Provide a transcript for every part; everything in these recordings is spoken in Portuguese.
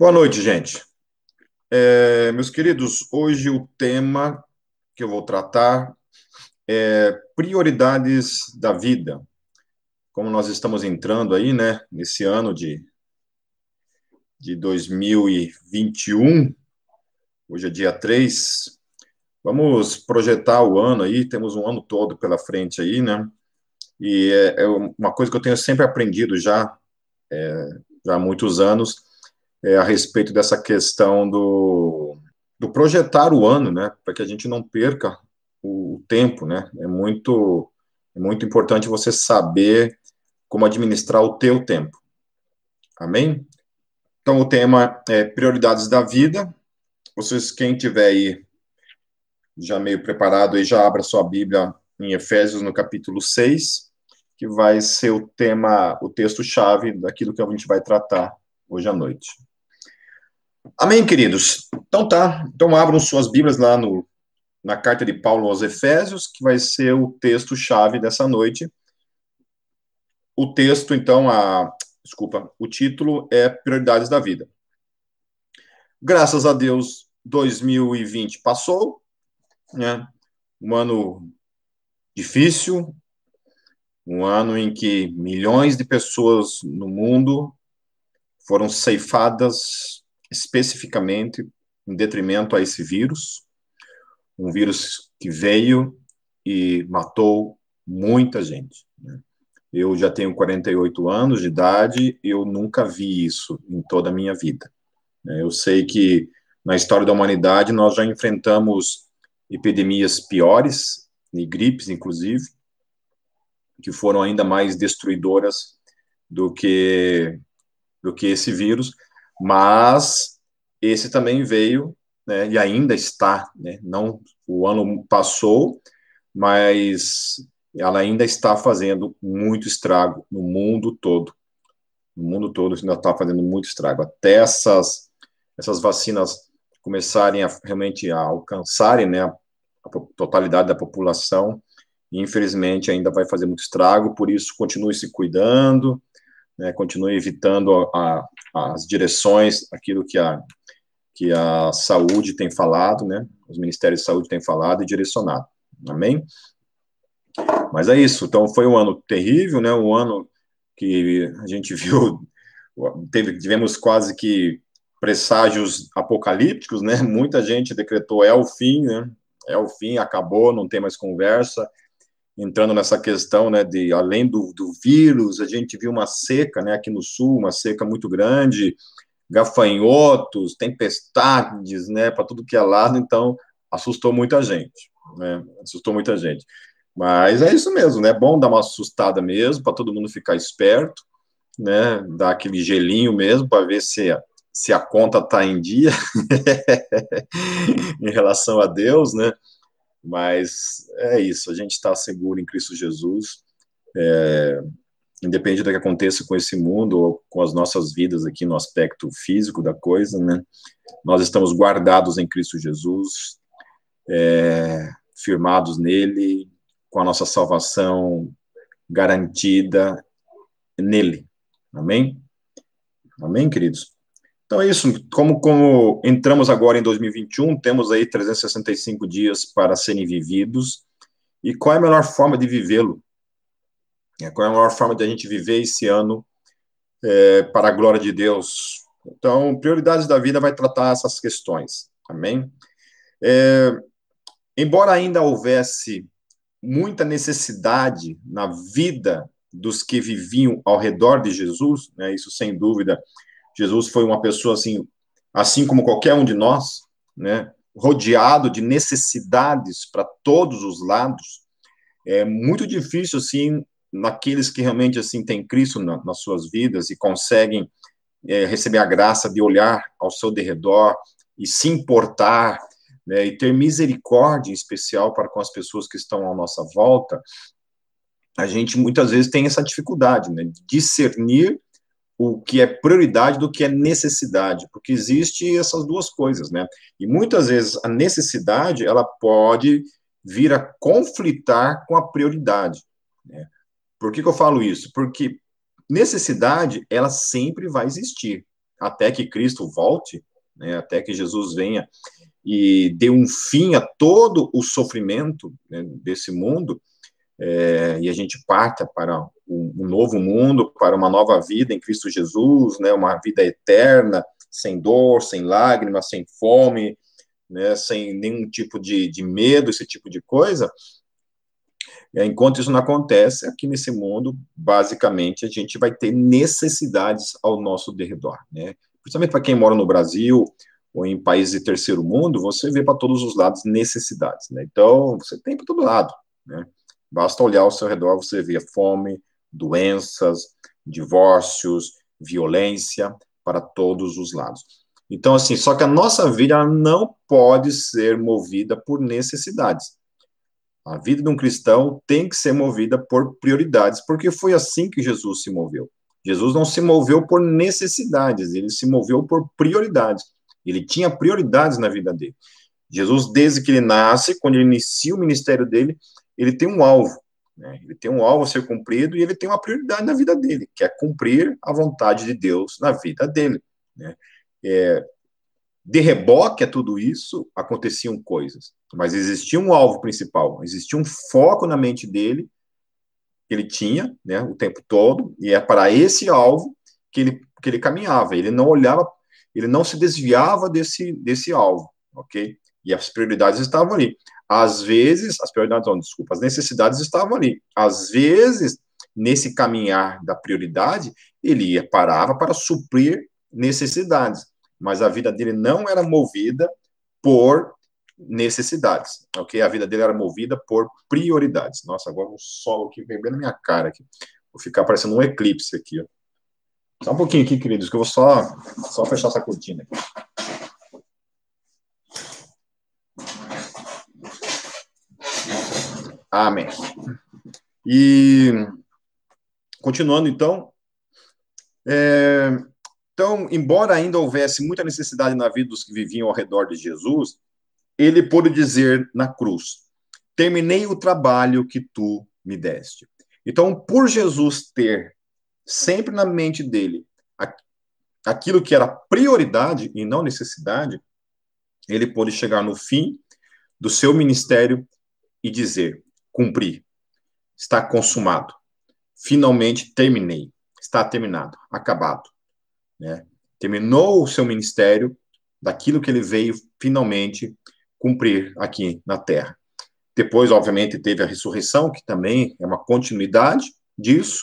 Boa noite, gente. É, meus queridos, hoje o tema que eu vou tratar é prioridades da vida. Como nós estamos entrando aí, né, nesse ano de, de 2021, hoje é dia 3, vamos projetar o ano aí, temos um ano todo pela frente aí, né, e é, é uma coisa que eu tenho sempre aprendido já, é, já há muitos anos, é, a respeito dessa questão do, do projetar o ano, né, para que a gente não perca o, tempo, né, é muito, é muito importante você saber como administrar o teu tempo, amém? Então, o tema é prioridades da vida, vocês, quem tiver aí já meio preparado, aí já abra sua Bíblia em Efésios, no capítulo 6, que vai ser o tema, o texto-chave daquilo que a gente vai tratar hoje à noite. Amém, queridos? Então tá. Então abram suas Bíblias lá no, na carta de Paulo aos Efésios, que vai ser o texto-chave dessa noite. O texto, então, a. Desculpa, o título é Prioridades da Vida. Graças a Deus, 2020 passou, né? Um ano difícil, um ano em que milhões de pessoas no mundo foram ceifadas especificamente em detrimento a esse vírus, um vírus que veio e matou muita gente. Né? Eu já tenho 48 anos de idade eu nunca vi isso em toda a minha vida. Né? Eu sei que na história da humanidade nós já enfrentamos epidemias piores, e gripes inclusive, que foram ainda mais destruidoras do que do que esse vírus, mas esse também veio né, e ainda está, né, não o ano passou, mas ela ainda está fazendo muito estrago no mundo todo. No mundo todo ainda está fazendo muito estrago. Até essas, essas vacinas começarem a realmente a alcançarem né, a totalidade da população, infelizmente ainda vai fazer muito estrago, por isso continue se cuidando, né, continue evitando a, a, as direções, aquilo que a, que a saúde tem falado, né, os ministérios de saúde têm falado e direcionado, amém? Mas é isso, então foi um ano terrível, né, um ano que a gente viu, teve, tivemos quase que presságios apocalípticos, né, muita gente decretou é o fim, né, é o fim, acabou, não tem mais conversa, entrando nessa questão, né, de além do, do vírus, a gente viu uma seca, né, aqui no sul, uma seca muito grande, gafanhotos, tempestades, né, para tudo que é lado, então assustou muita gente, né, assustou muita gente. Mas é isso mesmo, né, é bom dar uma assustada mesmo, para todo mundo ficar esperto, né, dar aquele gelinho mesmo, para ver se se a conta está em dia em relação a Deus, né, mas é isso, a gente está seguro em Cristo Jesus, é, independente do que aconteça com esse mundo ou com as nossas vidas aqui no aspecto físico da coisa, né? Nós estamos guardados em Cristo Jesus, é, firmados nele, com a nossa salvação garantida nele. Amém? Amém, queridos? Então é isso. Como, como entramos agora em 2021, temos aí 365 dias para serem vividos. E qual é a melhor forma de vivê-lo? É, qual é a melhor forma de a gente viver esse ano é, para a glória de Deus? Então, Prioridades da Vida vai tratar essas questões. Amém? É, embora ainda houvesse muita necessidade na vida dos que viviam ao redor de Jesus, né, isso sem dúvida Jesus foi uma pessoa assim, assim como qualquer um de nós, né, rodeado de necessidades para todos os lados. É muito difícil assim naqueles que realmente assim têm Cristo na, nas suas vidas e conseguem é, receber a graça de olhar ao seu derredor e se importar né, e ter misericórdia em especial para com as pessoas que estão à nossa volta, a gente muitas vezes tem essa dificuldade, né, discernir o que é prioridade do que é necessidade, porque existe essas duas coisas, né? E muitas vezes a necessidade ela pode vir a conflitar com a prioridade. Né? Por que, que eu falo isso? Porque necessidade ela sempre vai existir. até que Cristo volte, né, até que Jesus venha e dê um fim a todo o sofrimento né, desse mundo, é, e a gente parta para um, novo mundo, para uma nova vida em Cristo Jesus, né, uma vida eterna, sem dor, sem lágrimas, sem fome, né, sem nenhum tipo de, de medo, esse tipo de coisa. Enquanto isso não acontece, aqui nesse mundo, basicamente, a gente vai ter necessidades ao nosso derredor, né? Principalmente para quem mora no Brasil ou em países de terceiro mundo, você vê para todos os lados necessidades, né? Então, você tem para todo lado, né? Basta olhar ao seu redor, você vê fome, doenças, divórcios, violência para todos os lados. Então, assim, só que a nossa vida não pode ser movida por necessidades. A vida de um cristão tem que ser movida por prioridades, porque foi assim que Jesus se moveu. Jesus não se moveu por necessidades, ele se moveu por prioridades. Ele tinha prioridades na vida dele. Jesus, desde que ele nasce, quando ele inicia o ministério dele, ele tem um alvo. Né? Ele tem um alvo a ser cumprido e ele tem uma prioridade na vida dele, que é cumprir a vontade de Deus na vida dele. Né? É, de reboque a tudo isso, aconteciam coisas, mas existia um alvo principal, existia um foco na mente dele, que ele tinha, né, o tempo todo, e é para esse alvo que ele, que ele caminhava, ele não olhava, ele não se desviava desse, desse alvo, ok? E as prioridades estavam ali. Às vezes, as prioridades, não, desculpa, as necessidades estavam ali. Às vezes, nesse caminhar da prioridade, ele ia, parava para suprir necessidades mas a vida dele não era movida por necessidades, ok? A vida dele era movida por prioridades. Nossa, agora o sol aqui vem bem na minha cara aqui. Vou ficar parecendo um eclipse aqui, ó. Só um pouquinho aqui, queridos, que eu vou só, só fechar essa cortina aqui. Amém. E continuando então, é, então, embora ainda houvesse muita necessidade na vida dos que viviam ao redor de Jesus, ele pôde dizer na cruz: Terminei o trabalho que tu me deste. Então, por Jesus ter sempre na mente dele aquilo que era prioridade e não necessidade, ele pôde chegar no fim do seu ministério e dizer: cumpri, está consumado, finalmente terminei, está terminado, acabado. Né? Terminou o seu ministério daquilo que ele veio finalmente cumprir aqui na terra. Depois, obviamente, teve a ressurreição, que também é uma continuidade disso,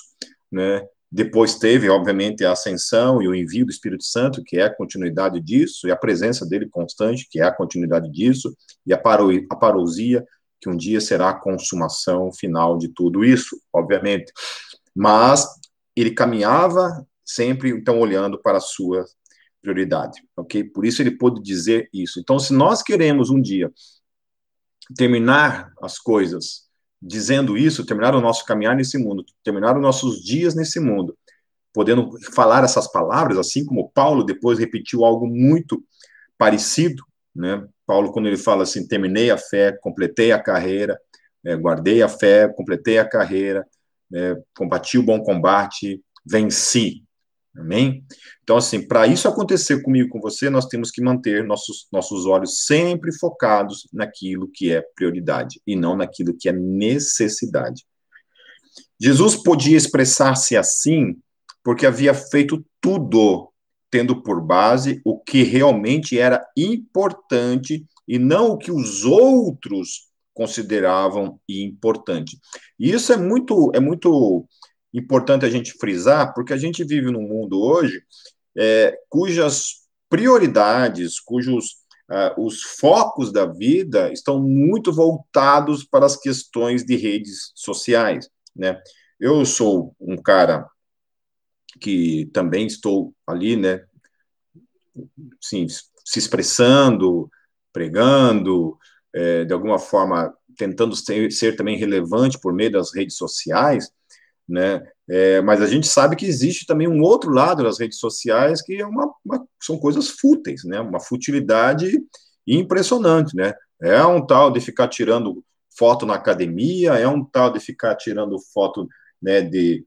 né? Depois teve, obviamente, a ascensão e o envio do Espírito Santo, que é a continuidade disso, e a presença dele constante, que é a continuidade disso, e a, paro a parousia, que um dia será a consumação final de tudo isso, obviamente. Mas ele caminhava sempre então olhando para a sua prioridade, ok? Por isso ele pôde dizer isso. Então, se nós queremos um dia terminar as coisas dizendo isso, terminar o nosso caminhar nesse mundo, terminar os nossos dias nesse mundo, podendo falar essas palavras, assim como Paulo depois repetiu algo muito parecido, né? Paulo, quando ele fala assim, terminei a fé, completei a carreira, é, guardei a fé, completei a carreira, é, combati o bom combate, venci. Amém? Então, assim, para isso acontecer comigo com você, nós temos que manter nossos, nossos olhos sempre focados naquilo que é prioridade e não naquilo que é necessidade. Jesus podia expressar-se assim porque havia feito tudo, tendo por base o que realmente era importante e não o que os outros consideravam importante. E isso é muito, é muito importante a gente frisar, porque a gente vive num mundo hoje é, cujas prioridades, cujos uh, os focos da vida estão muito voltados para as questões de redes sociais, né? Eu sou um cara que também estou ali, né, sim, se expressando, pregando, é, de alguma forma tentando ser, ser também relevante por meio das redes sociais, né? É, mas a gente sabe que existe também um outro lado das redes sociais que é uma, uma, são coisas fúteis, né? Uma futilidade impressionante, né? É um tal de ficar tirando foto na academia, é um tal de ficar tirando foto, né? De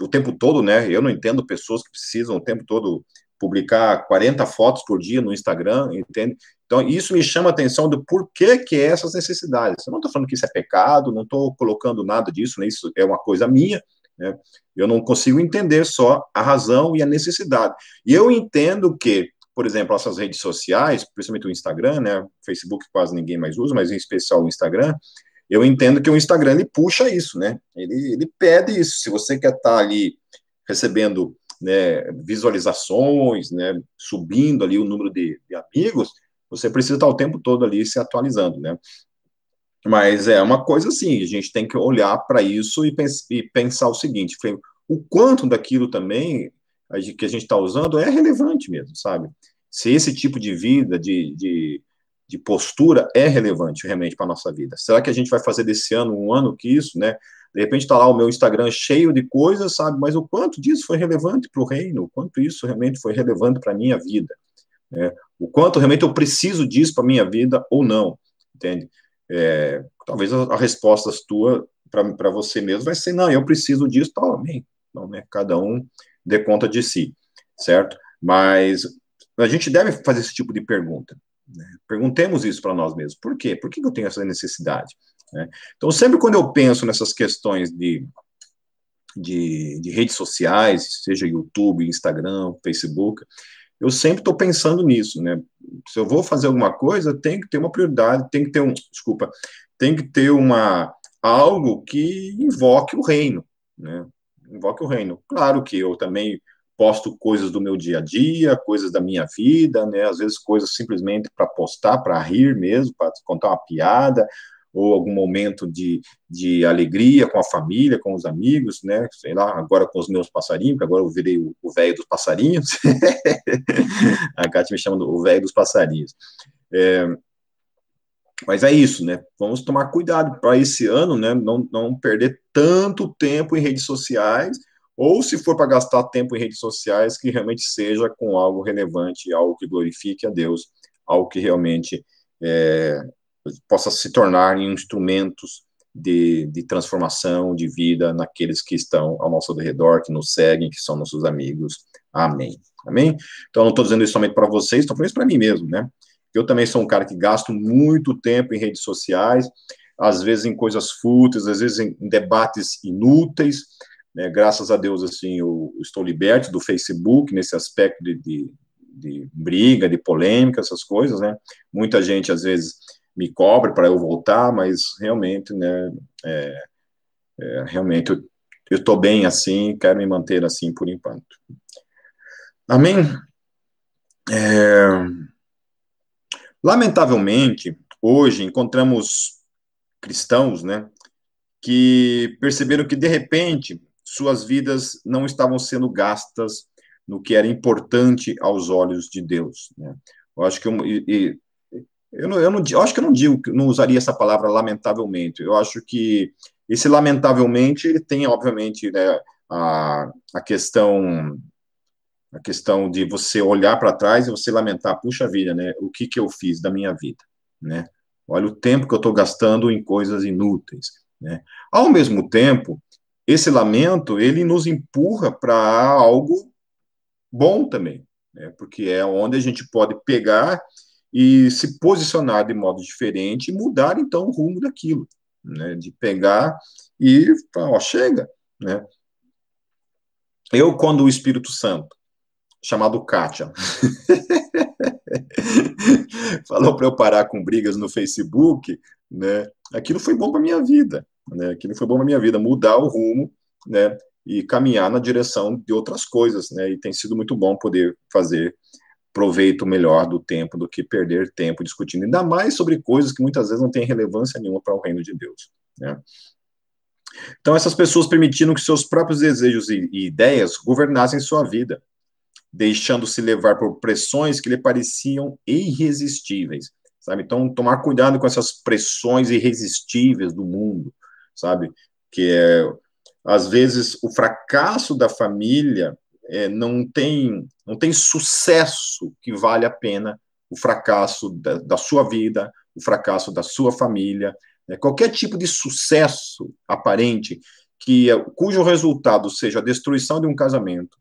o tempo todo, né? Eu não entendo pessoas que precisam o tempo todo publicar 40 fotos por dia no Instagram, entende? Então, isso me chama a atenção do porquê que é essas necessidades. Eu não estou falando que isso é pecado, não estou colocando nada disso, né? isso é uma coisa minha, né? Eu não consigo entender só a razão e a necessidade. E eu entendo que, por exemplo, essas redes sociais, principalmente o Instagram, né? Facebook quase ninguém mais usa, mas em especial o Instagram, eu entendo que o Instagram ele puxa isso, né? Ele, ele pede isso. Se você quer estar tá ali recebendo né, visualizações, né, subindo ali o número de, de, amigos, você precisa estar o tempo todo ali se atualizando, né? Mas é uma coisa assim, a gente tem que olhar para isso e, pens e, pensar o seguinte: o quanto daquilo também que a gente está usando é relevante mesmo, sabe? Se esse tipo de vida, de, de, de postura é relevante realmente para a nossa vida. Será que a gente vai fazer desse ano um ano que isso, né? De repente está lá o meu Instagram cheio de coisas, sabe? Mas o quanto disso foi relevante para o reino, o quanto isso realmente foi relevante para a minha vida, né? O quanto realmente eu preciso disso para a minha vida ou não, entende? É, talvez a, a resposta tua para você mesmo vai ser, não, eu preciso disso, tal, amém. Então, né, cada um dê conta de si, certo? Mas a gente deve fazer esse tipo de pergunta. Né? Perguntemos isso para nós mesmos. Por quê? Por que eu tenho essa necessidade? Né? Então, sempre quando eu penso nessas questões de, de, de redes sociais, seja YouTube, Instagram, Facebook, eu sempre estou pensando nisso, né? Se eu vou fazer alguma coisa, tem que ter uma prioridade, tem que ter um, desculpa, tem que ter uma algo que invoque o reino, né? Invoque o reino. Claro que eu também posto coisas do meu dia a dia, coisas da minha vida, né? Às vezes coisas simplesmente para postar, para rir mesmo, para contar uma piada, ou algum momento de, de alegria com a família, com os amigos, né? Sei lá, agora com os meus passarinhos, que agora eu virei o velho dos passarinhos. a Kátia me chama o velho dos passarinhos. É, mas é isso, né? Vamos tomar cuidado para esse ano, né? Não, não perder tanto tempo em redes sociais, ou se for para gastar tempo em redes sociais, que realmente seja com algo relevante, algo que glorifique a Deus, algo que realmente é, possa se tornar instrumentos de, de, transformação de vida naqueles que estão ao nosso redor, que nos seguem, que são nossos amigos. Amém. Amém? Então, não estou dizendo isso somente para vocês, estou falando isso para mim mesmo, né? Eu também sou um cara que gasto muito tempo em redes sociais, às vezes em coisas fúteis, às vezes em, em debates inúteis. Né? Graças a Deus, assim, eu estou liberto do Facebook nesse aspecto de, de, de briga, de polêmica, essas coisas, né? Muita gente, às vezes, me cobre para eu voltar, mas realmente, né, é, é, realmente eu estou bem assim, quero me manter assim por enquanto. Amém? É, lamentavelmente, hoje encontramos cristãos, né, que perceberam que de repente suas vidas não estavam sendo gastas no que era importante aos olhos de Deus. Né? Eu acho que e, e, eu, não, eu, não, eu acho que eu não digo, não usaria essa palavra lamentavelmente. Eu acho que esse lamentavelmente ele tem, obviamente, né, a, a questão a questão de você olhar para trás e você lamentar, puxa vida, né? O que que eu fiz da minha vida, né? Olha o tempo que eu estou gastando em coisas inúteis, né? Ao mesmo tempo, esse lamento ele nos empurra para algo bom também, né? Porque é onde a gente pode pegar e se posicionar de modo diferente e mudar então o rumo daquilo, né? De pegar e ó, chega, né? Eu, quando o Espírito Santo, chamado Kátia, falou para eu parar com brigas no Facebook, né? Aquilo foi bom para minha vida, né? Aquilo foi bom para minha vida, mudar o rumo, né? E caminhar na direção de outras coisas, né? E tem sido muito bom poder fazer proveito melhor do tempo do que perder tempo discutindo, ainda mais sobre coisas que muitas vezes não têm relevância nenhuma para o reino de Deus. Né? Então, essas pessoas permitiram que seus próprios desejos e, e ideias governassem sua vida, deixando-se levar por pressões que lhe pareciam irresistíveis, sabe? Então, tomar cuidado com essas pressões irresistíveis do mundo, sabe? Que é, às vezes, o fracasso da família é, não tem não tem sucesso que vale a pena o fracasso da, da sua vida, o fracasso da sua família, né? qualquer tipo de sucesso aparente que cujo resultado seja a destruição de um casamento,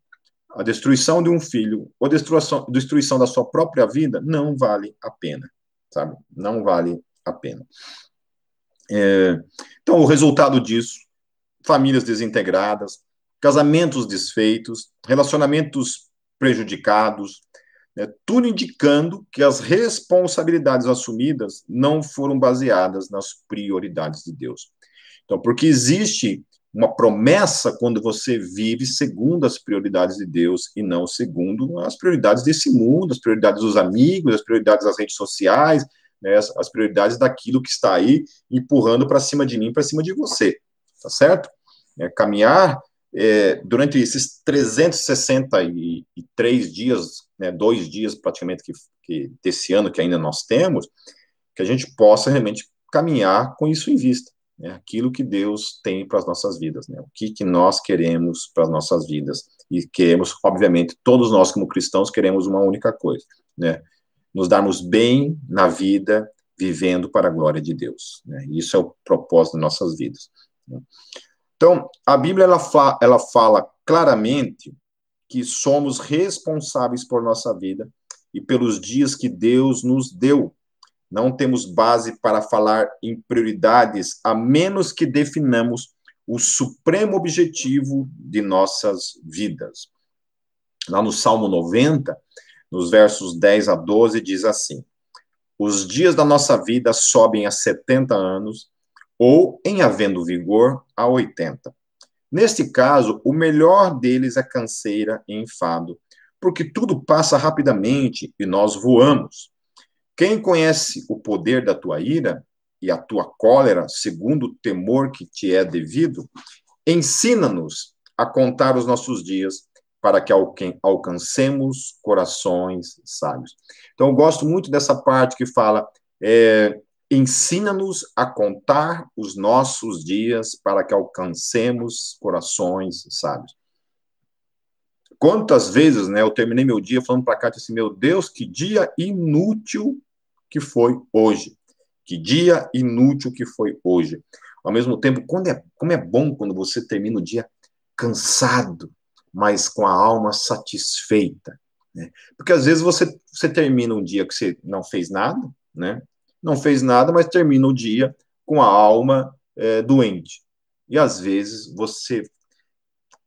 a destruição de um filho ou destruição, destruição da sua própria vida não vale a pena, sabe? Não vale a pena. É, então, o resultado disso, famílias desintegradas, casamentos desfeitos, relacionamentos prejudicados, né, tudo indicando que as responsabilidades assumidas não foram baseadas nas prioridades de Deus. Então, porque existe uma promessa quando você vive segundo as prioridades de Deus e não segundo as prioridades desse mundo, as prioridades dos amigos, as prioridades das redes sociais, né, as, as prioridades daquilo que está aí empurrando para cima de mim, para cima de você, tá certo? É, caminhar é, durante esses 363 dias, né, dois dias praticamente que, que desse ano que ainda nós temos, que a gente possa realmente caminhar com isso em vista né, aquilo que Deus tem para as nossas vidas, né, o que, que nós queremos para as nossas vidas. E queremos, obviamente, todos nós como cristãos queremos uma única coisa, né, nos darmos bem na vida, vivendo para a glória de Deus. Né, isso é o propósito das nossas vidas. Né. Então, a Bíblia ela, fa ela fala claramente que somos responsáveis por nossa vida e pelos dias que Deus nos deu não temos base para falar em prioridades, a menos que definamos o supremo objetivo de nossas vidas. Lá no Salmo 90, nos versos 10 a 12, diz assim: Os dias da nossa vida sobem a 70 anos, ou, em havendo vigor, a 80. Neste caso, o melhor deles é canseira e enfado, porque tudo passa rapidamente e nós voamos. Quem conhece o poder da tua ira e a tua cólera, segundo o temor que te é devido, ensina-nos a contar os nossos dias para que alcancemos corações sábios. Então, eu gosto muito dessa parte que fala: é, ensina-nos a contar os nossos dias para que alcancemos corações sábios. Quantas vezes, né, eu terminei meu dia falando para cá, assim, meu Deus, que dia inútil que foi hoje. Que dia inútil que foi hoje. Ao mesmo tempo, quando é, como é bom quando você termina o dia cansado, mas com a alma satisfeita. Né? Porque às vezes você, você termina um dia que você não fez nada, né? Não fez nada, mas termina o dia com a alma é, doente. E às vezes você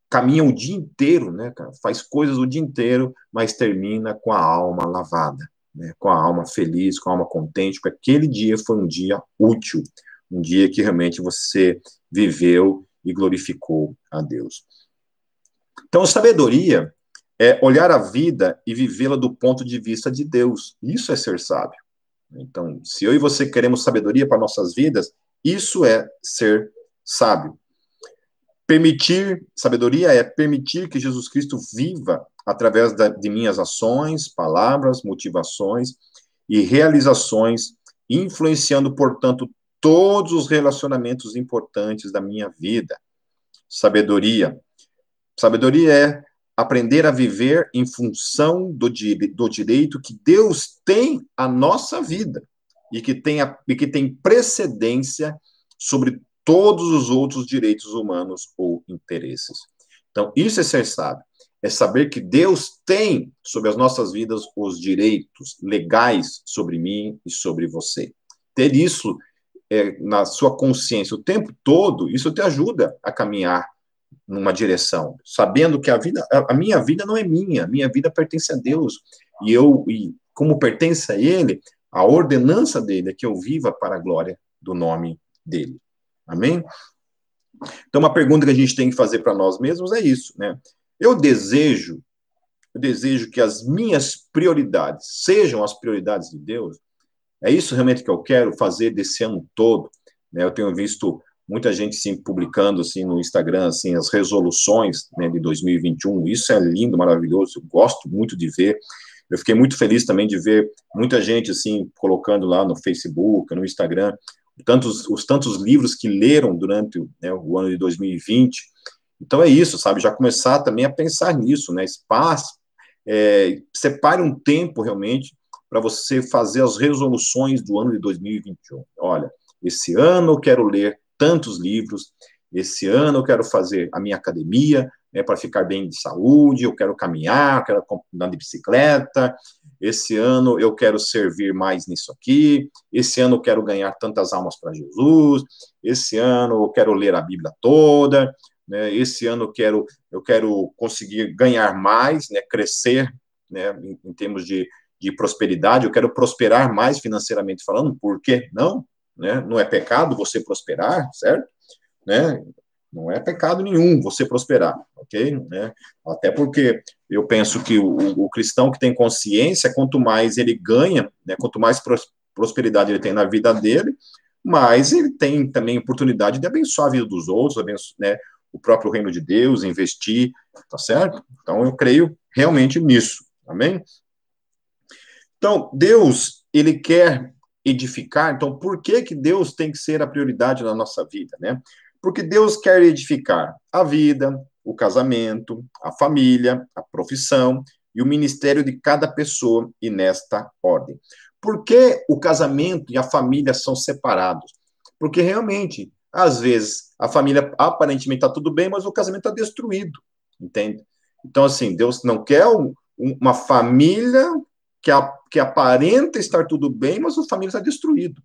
caminha o dia inteiro, né, cara? Faz coisas o dia inteiro, mas termina com a alma lavada né, com a alma feliz, com a alma contente, porque aquele dia foi um dia útil, um dia que realmente você viveu e glorificou a Deus. Então, sabedoria é olhar a vida e vivê-la do ponto de vista de Deus. Isso é ser sábio. Então, se eu e você queremos sabedoria para nossas vidas, isso é ser sábio. Permitir, sabedoria é permitir que Jesus Cristo viva através da, de minhas ações, palavras, motivações e realizações, influenciando, portanto, todos os relacionamentos importantes da minha vida. Sabedoria. Sabedoria é aprender a viver em função do, do direito que Deus tem à nossa vida e que tem, a, e que tem precedência sobre todos os outros direitos humanos ou interesses. Então, isso é ser sábio é saber que Deus tem sobre as nossas vidas os direitos legais sobre mim e sobre você. Ter isso é, na sua consciência o tempo todo, isso te ajuda a caminhar numa direção, sabendo que a vida, a, minha vida não é minha, minha vida pertence a Deus e eu, e como pertence a Ele, a ordenança dele é que eu viva para a glória do nome dele. Amém? Então, uma pergunta que a gente tem que fazer para nós mesmos é isso, né? Eu desejo, eu desejo que as minhas prioridades sejam as prioridades de Deus. É isso realmente que eu quero fazer desse ano todo. Né? Eu tenho visto muita gente sim publicando assim no Instagram assim as resoluções né, de 2021. Isso é lindo, maravilhoso. Eu gosto muito de ver. Eu fiquei muito feliz também de ver muita gente assim colocando lá no Facebook, no Instagram, tantos os tantos livros que leram durante né, o ano de 2020 então é isso, sabe? Já começar também a pensar nisso, né? Espaço, é, separe um tempo realmente para você fazer as resoluções do ano de 2021. Olha, esse ano eu quero ler tantos livros, esse ano eu quero fazer a minha academia, né, para ficar bem de saúde, eu quero caminhar, eu quero andar de bicicleta, esse ano eu quero servir mais nisso aqui, esse ano eu quero ganhar tantas almas para Jesus, esse ano eu quero ler a Bíblia toda, né, esse ano eu quero, eu quero conseguir ganhar mais, né, crescer né, em, em termos de, de prosperidade, eu quero prosperar mais financeiramente falando, por que não? Né? Não é pecado você prosperar, certo? Né? Não é pecado nenhum você prosperar, ok? Né? Até porque eu penso que o, o, cristão que tem consciência, quanto mais ele ganha, né, quanto mais prosperidade ele tem na vida dele, mais ele tem também oportunidade de abençoar a vida dos outros, abençoar, né, o próprio reino de Deus, investir, tá certo? Então eu creio realmente nisso, amém? Então, Deus, ele quer edificar, então por que que Deus tem que ser a prioridade na nossa vida, né? Porque Deus quer edificar a vida, o casamento, a família, a profissão e o ministério de cada pessoa e nesta ordem. Por que o casamento e a família são separados? Porque realmente, às vezes, a família aparentemente está tudo bem, mas o casamento está destruído, entende? Então, assim, Deus não quer um, uma família que, a, que aparenta estar tudo bem, mas a família está destruído.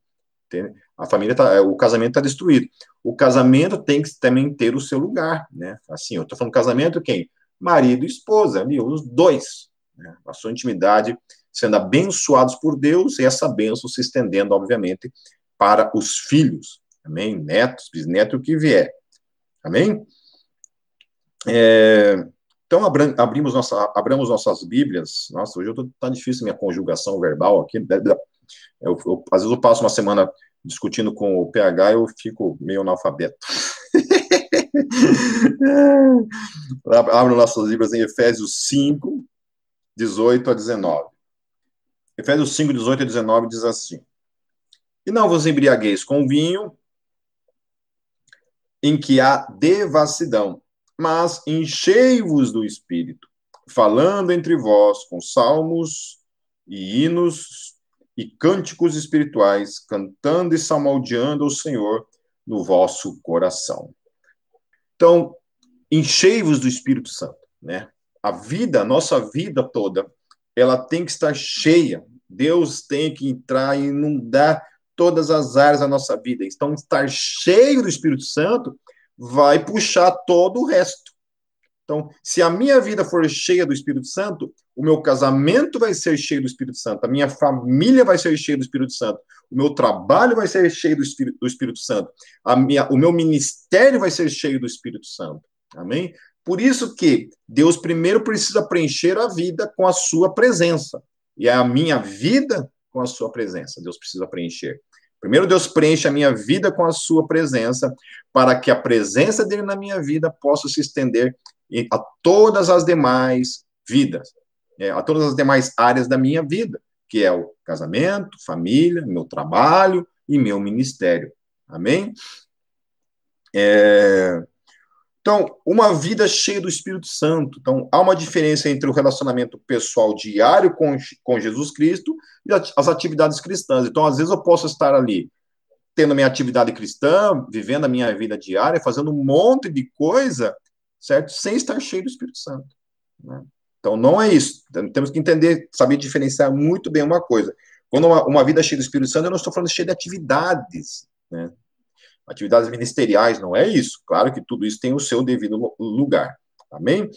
Entende? A família tá, o casamento está destruído. O casamento tem que também ter o seu lugar, né? Assim, eu estou falando casamento quem? Marido e esposa, ali, os dois, né? a sua intimidade sendo abençoados por Deus e essa bênção se estendendo, obviamente, para os filhos, amém? Netos, bisnetos, o que vier, amém? É, então, abrimos nossa, abramos nossas Bíblias. Nossa, hoje está difícil minha conjugação verbal aqui. Eu, eu, às vezes eu passo uma semana discutindo com o PH e eu fico meio analfabeto. Abram nossas Bíblias em Efésios 5, 18 a 19. Efésios 5, 18 a 19 diz assim: E não vos embriagueis com vinho em que há devassidão mas enchei-vos do Espírito, falando entre vós com salmos e hinos e cânticos espirituais, cantando e salmodiando ao Senhor no vosso coração. Então, enchei-vos do Espírito Santo, né? A vida, a nossa vida toda, ela tem que estar cheia. Deus tem que entrar e inundar todas as áreas da nossa vida. Então, estar cheio do Espírito Santo vai puxar todo o resto. Então, se a minha vida for cheia do Espírito Santo, o meu casamento vai ser cheio do Espírito Santo, a minha família vai ser cheia do Espírito Santo, o meu trabalho vai ser cheio do Espírito, do Espírito Santo, a minha, o meu ministério vai ser cheio do Espírito Santo. Amém? Por isso que Deus primeiro precisa preencher a vida com a sua presença. E é a minha vida com a sua presença. Deus precisa preencher. Primeiro, Deus preenche a minha vida com a sua presença, para que a presença dele na minha vida possa se estender a todas as demais vidas, é, a todas as demais áreas da minha vida, que é o casamento, família, meu trabalho e meu ministério. Amém? É, então, uma vida cheia do Espírito Santo. Então, há uma diferença entre o relacionamento pessoal diário com, com Jesus Cristo e as atividades cristãs. Então, às vezes eu posso estar ali tendo minha atividade cristã, vivendo a minha vida diária, fazendo um monte de coisa, certo? Sem estar cheio do Espírito Santo. Né? Então, não é isso. Temos que entender, saber diferenciar muito bem uma coisa. Quando uma, uma vida cheia do Espírito Santo, eu não estou falando cheia de atividades, né? Atividades ministeriais, não é isso. Claro que tudo isso tem o seu devido lugar. Amém?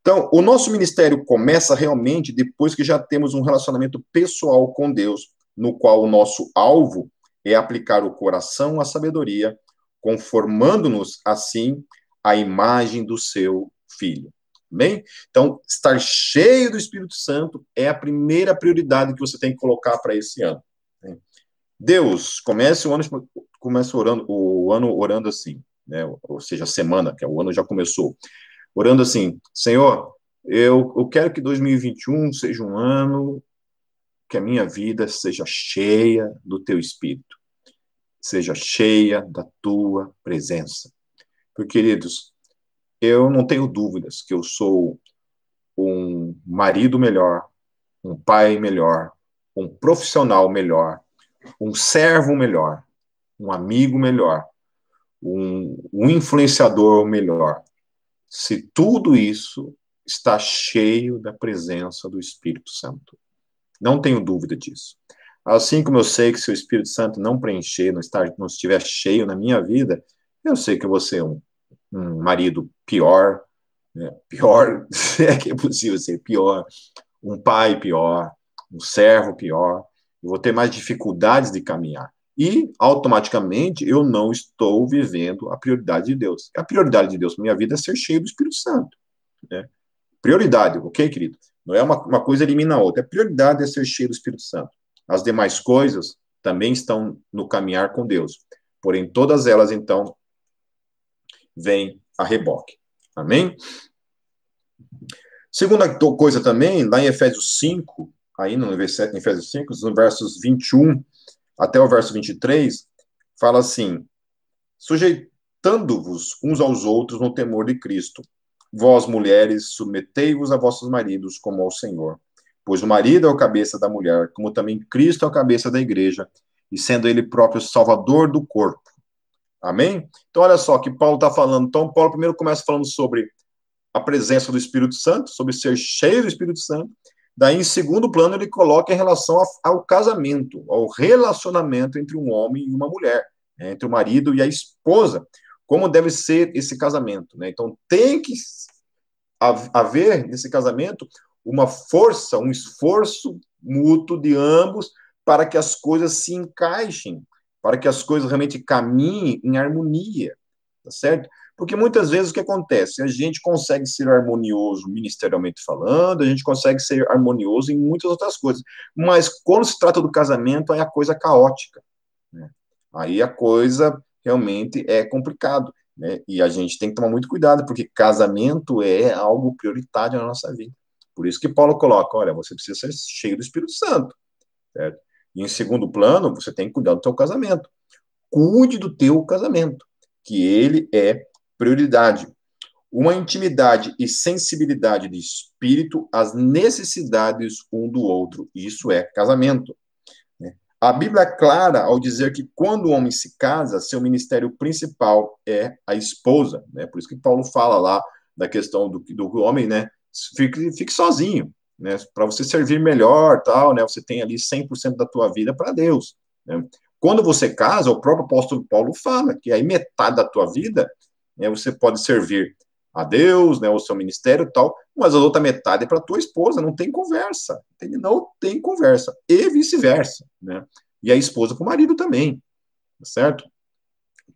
Então, o nosso ministério começa realmente depois que já temos um relacionamento pessoal com Deus, no qual o nosso alvo é aplicar o coração à sabedoria, conformando-nos assim à imagem do seu filho. Amém? Então, estar cheio do Espírito Santo é a primeira prioridade que você tem que colocar para esse ano. Deus, comece o ano, comece orando, o ano orando assim, né? Ou seja, a semana, que é o ano já começou, orando assim, Senhor, eu, eu quero que 2021 seja um ano que a minha vida seja cheia do teu espírito, seja cheia da tua presença. Porque, queridos, eu não tenho dúvidas que eu sou um marido melhor, um pai melhor, um profissional melhor, um servo melhor, um amigo melhor, um, um influenciador melhor. se tudo isso está cheio da presença do Espírito Santo. Não tenho dúvida disso. Assim como eu sei que se o Espírito Santo não preencher, não, estar, não estiver cheio na minha vida, eu sei que eu vou ser um, um marido pior, né? pior, se é que é possível ser pior, um pai pior, um servo pior, eu vou ter mais dificuldades de caminhar. E, automaticamente, eu não estou vivendo a prioridade de Deus. A prioridade de Deus para minha vida é ser cheio do Espírito Santo. Né? Prioridade, ok, querido? Não é uma, uma coisa elimina a outra. A prioridade é ser cheio do Espírito Santo. As demais coisas também estão no caminhar com Deus. Porém, todas elas, então, vêm a reboque. Amém? Segunda coisa também, lá em Efésios 5, aí no Efésios 5, nos versos 21 até o verso 23, fala assim: sujeitando-vos uns aos outros no temor de Cristo. Vós, mulheres, submetei-vos a vossos maridos como ao Senhor. Pois o marido é o cabeça da mulher, como também Cristo é o cabeça da igreja, e sendo ele próprio salvador do corpo. Amém? Então, olha só que Paulo está falando. Então, Paulo primeiro começa falando sobre a presença do Espírito Santo, sobre ser cheio do Espírito Santo. Daí, em segundo plano, ele coloca em relação ao casamento, ao relacionamento entre um homem e uma mulher, né, entre o marido e a esposa. Como deve ser esse casamento. Né? Então, tem que haver nesse casamento uma força, um esforço mútuo de ambos para que as coisas se encaixem, para que as coisas realmente caminhem em harmonia, tá certo? Porque muitas vezes o que acontece? A gente consegue ser harmonioso ministerialmente falando, a gente consegue ser harmonioso em muitas outras coisas, mas quando se trata do casamento, aí a coisa é caótica. Né? Aí a coisa realmente é complicado. Né? E a gente tem que tomar muito cuidado, porque casamento é algo prioritário na nossa vida. Por isso que Paulo coloca: olha, você precisa ser cheio do Espírito Santo. Certo? E em segundo plano, você tem que cuidar do teu casamento. Cuide do teu casamento, que ele é prioridade. Uma intimidade e sensibilidade de espírito às necessidades um do outro. Isso é casamento. Né? A Bíblia é clara ao dizer que quando o homem se casa, seu ministério principal é a esposa. Né? Por isso que Paulo fala lá da questão do, do homem, né? Fique, fique sozinho, né? Para você servir melhor, tal, né? Você tem ali 100% da tua vida para Deus. Né? Quando você casa, o próprio apóstolo Paulo fala que aí metade da tua vida né, você pode servir a Deus, né, o seu ministério e tal, mas a outra metade é para tua esposa, não tem conversa, entende? não tem conversa, e vice-versa, né, e a esposa com o marido também, tá certo?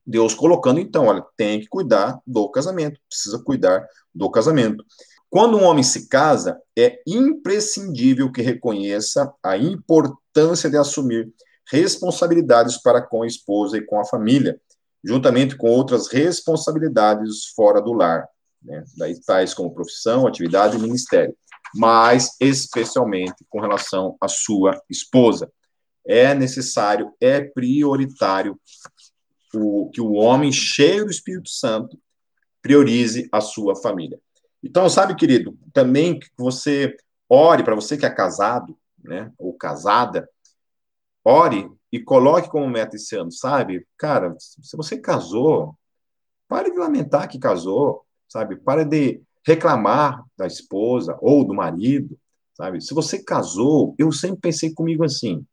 Deus colocando, então, olha, tem que cuidar do casamento, precisa cuidar do casamento. Quando um homem se casa, é imprescindível que reconheça a importância de assumir responsabilidades para com a esposa e com a família, juntamente com outras responsabilidades fora do lar, né? Daí, tais como profissão, atividade e ministério, mas especialmente com relação à sua esposa. É necessário, é prioritário o, que o homem cheio do Espírito Santo priorize a sua família. Então, sabe, querido, também que você ore, para você que é casado, né, ou casada, ore e coloque como meta esse ano, sabe? Cara, se você casou, pare de lamentar que casou, sabe? Pare de reclamar da esposa ou do marido, sabe? Se você casou, eu sempre pensei comigo assim.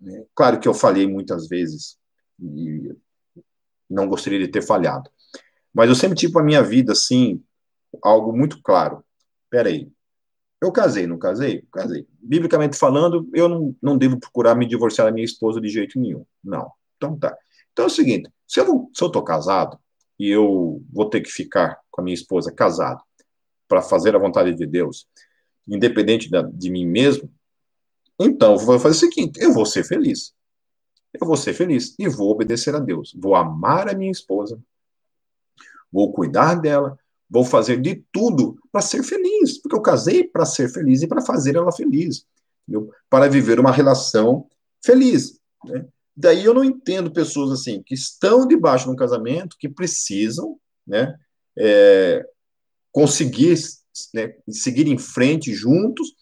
Né? Claro que eu falhei muitas vezes e não gostaria de ter falhado, mas eu sempre tive a minha vida assim algo muito claro. Peraí, eu casei, não casei? Casei. Biblicamente falando, eu não, não devo procurar me divorciar da minha esposa de jeito nenhum. Não. Então tá. Então é o seguinte: se eu, tô casado e eu vou ter que ficar com a minha esposa casado para fazer a vontade de Deus, independente da, de mim mesmo, então eu vou fazer o seguinte: eu vou ser feliz. Eu vou ser feliz e vou obedecer a Deus. Vou amar a minha esposa, vou cuidar dela, Vou fazer de tudo para ser feliz, porque eu casei para ser feliz e para fazer ela feliz, entendeu? para viver uma relação feliz. Né? Daí eu não entendo pessoas assim que estão debaixo de um casamento, que precisam né, é, conseguir né, seguir em frente juntos,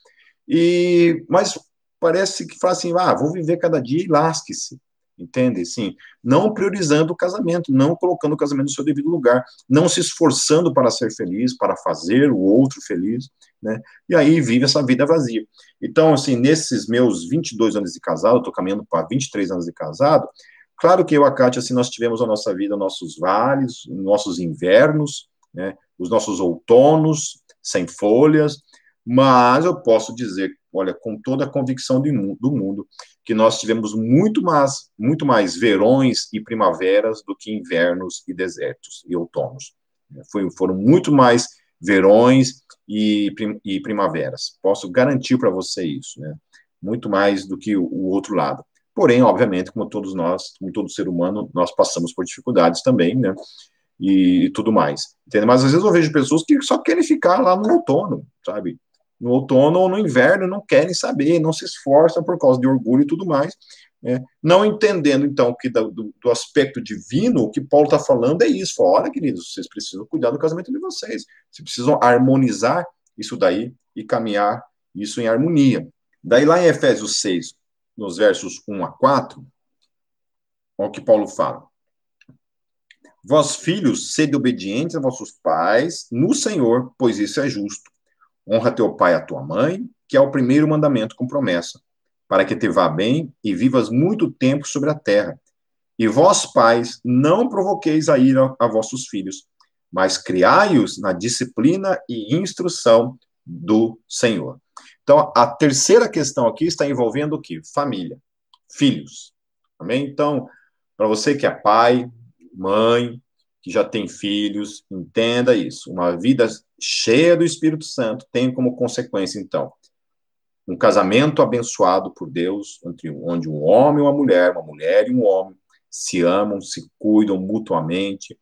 e mas parece que fala assim, ah, vou viver cada dia e lasque-se. Entende? Sim, não priorizando o casamento, não colocando o casamento no seu devido lugar, não se esforçando para ser feliz, para fazer o outro feliz, né? E aí vive essa vida vazia. Então, assim, nesses meus 22 anos de casado, tô caminhando para 23 anos de casado, claro que eu e a Kátia, assim, nós tivemos a nossa vida, nossos vales, nossos invernos, né? Os nossos outonos sem folhas, mas eu posso dizer, olha, com toda a convicção do mundo, que nós tivemos muito mais, muito mais verões e primaveras do que invernos e desertos e outonos. Foi, foram muito mais verões e, e primaveras. Posso garantir para você isso, né? Muito mais do que o, o outro lado. Porém, obviamente, como todos nós, como todo ser humano, nós passamos por dificuldades também, né? E, e tudo mais. Entende? Mas às vezes eu vejo pessoas que só querem ficar lá no outono, sabe? No outono ou no inverno não querem saber, não se esforçam por causa de orgulho e tudo mais, né? não entendendo, então, que do, do, aspecto divino, o que Paulo está falando é isso, olha, queridos, vocês precisam cuidar do casamento de vocês, vocês precisam harmonizar isso daí e caminhar isso em harmonia. Daí lá em Efésios 6, nos versos 1 a 4, olha o que Paulo fala. Vós, filhos, sede obedientes a vossos pais no Senhor, pois isso é justo. Honra teu pai e a tua mãe, que é o primeiro mandamento com promessa, para que te vá bem e vivas muito tempo sobre a terra. E vós, pais, não provoqueis a ira a vossos filhos, mas criai-os na disciplina e instrução do Senhor. Então, a terceira questão aqui está envolvendo o que? Família, filhos. Amém? Então, para você que é pai, mãe, que já tem filhos, entenda isso. Uma vida cheia do Espírito Santo tem como consequência, então, um casamento abençoado por Deus, onde um homem e uma mulher, uma mulher e um homem, se amam, se cuidam mutuamente.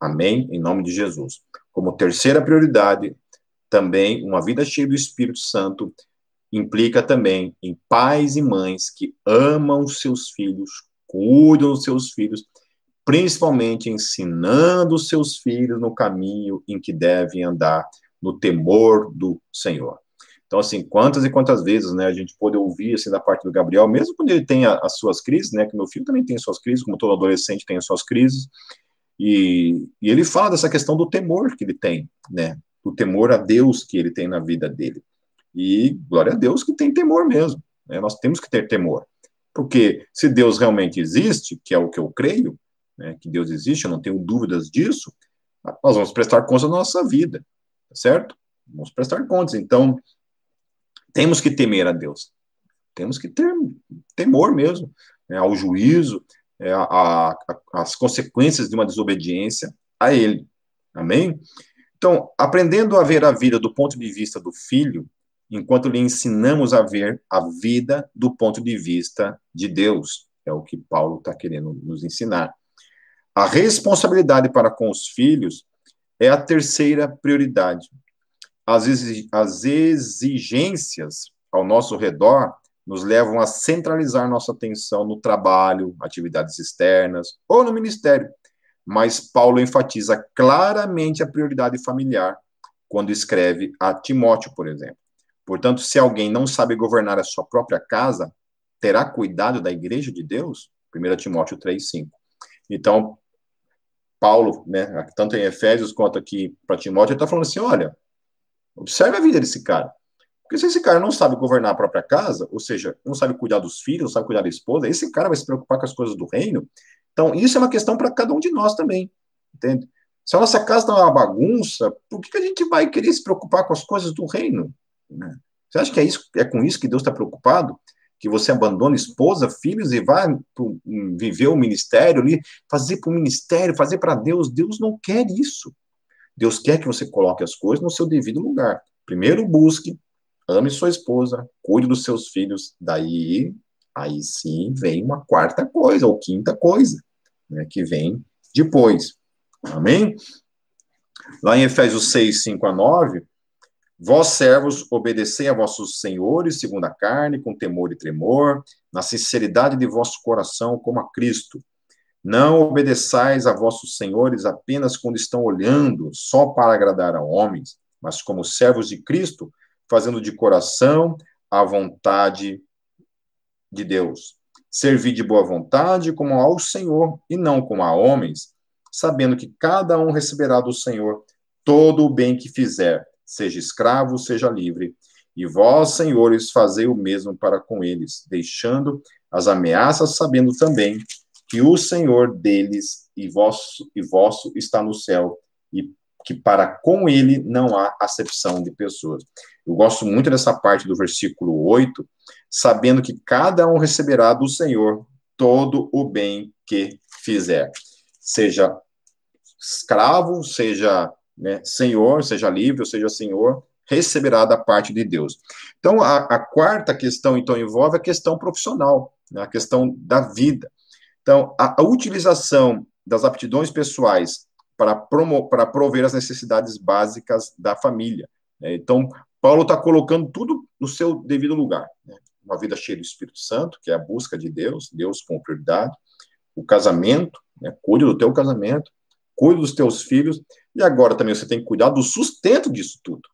Amém? Em nome de Jesus. Como terceira prioridade, também uma vida cheia do Espírito Santo implica também em pais e mães que amam seus filhos, cuidam dos seus filhos principalmente ensinando os seus filhos no caminho em que devem andar, no temor do Senhor. Então, assim, quantas e quantas vezes, né, a gente pode ouvir, assim, da parte do Gabriel, mesmo quando ele tem as suas crises, né, que meu filho também tem suas crises, como todo adolescente tem as suas crises, e, e ele fala dessa questão do temor que ele tem, né, do temor a Deus que ele tem na vida dele. E glória a Deus que tem temor mesmo, né, nós temos que ter temor, porque se Deus realmente existe, que é o que eu creio, né, que Deus existe, eu não tenho dúvidas disso, nós vamos prestar contas da nossa vida, tá certo? Vamos prestar contas. Então, temos que temer a Deus. Temos que ter temor mesmo né, ao juízo, é, a, a, as consequências de uma desobediência a Ele. Amém? Então, aprendendo a ver a vida do ponto de vista do filho, enquanto lhe ensinamos a ver a vida do ponto de vista de Deus. É o que Paulo está querendo nos ensinar. A responsabilidade para com os filhos é a terceira prioridade. As, exigências ao nosso redor nos levam a centralizar nossa atenção no trabalho, atividades externas ou no ministério. Mas Paulo enfatiza claramente a prioridade familiar quando escreve a Timóteo, por exemplo. Portanto, se alguém não sabe governar a sua própria casa, terá cuidado da igreja de Deus? 1 Timóteo 3:5. Então, Paulo, né, tanto em Efésios quanto aqui para Timóteo, ele está falando assim: olha, observe a vida desse cara. Porque se esse cara não sabe governar a própria casa, ou seja, não sabe cuidar dos filhos, não sabe cuidar da esposa, esse cara vai se preocupar com as coisas do reino. Então, isso é uma questão para cada um de nós também, entende? Se a nossa casa está uma bagunça, por que, que a gente vai querer se preocupar com as coisas do reino? Né? Você acha que é, isso, é com isso que Deus está preocupado? Que você abandone esposa, filhos e vá pro, viver o ministério ali, fazer para o ministério, fazer para Deus. Deus não quer isso. Deus quer que você coloque as coisas no seu devido lugar. Primeiro busque, ame sua esposa, cuide dos seus filhos, daí aí sim vem uma quarta coisa, ou quinta coisa, né, que vem depois. Amém? Lá em Efésios 6, 5 a 9, Vós, servos, obedecei a vossos senhores segundo a carne, com temor e tremor, na sinceridade de vosso coração, como a Cristo. Não obedeçais a vossos senhores apenas quando estão olhando, só para agradar a homens, mas como servos de Cristo, fazendo de coração a vontade de Deus. servir de boa vontade como ao Senhor e não como a homens, sabendo que cada um receberá do Senhor todo o bem que fizer, seja escravo, seja livre. E vós, senhores, fazei o mesmo para com eles, deixando as ameaças, sabendo também que o Senhor deles e vosso, e vosso está no céu, e que para com ele não há acepção de pessoas. Eu gosto muito dessa parte do versículo 8, sabendo que cada um receberá do Senhor todo o bem que fizer, seja escravo, seja né, senhor, seja livre, ou seja senhor, receberá da parte de Deus. Então, a, a quarta questão, então, envolve a questão profissional, né, a questão da vida. Então, a, a utilização das aptidões pessoais para, promo, para prover as necessidades básicas da família. Né? Então, Paulo está colocando tudo no seu devido lugar. Né? Uma vida cheia do Espírito Santo, que é a busca de Deus, Deus com prioridade, o casamento, né? cuide do teu casamento, cuide dos teus filhos, e agora também você tem que cuidar do sustento disso tudo.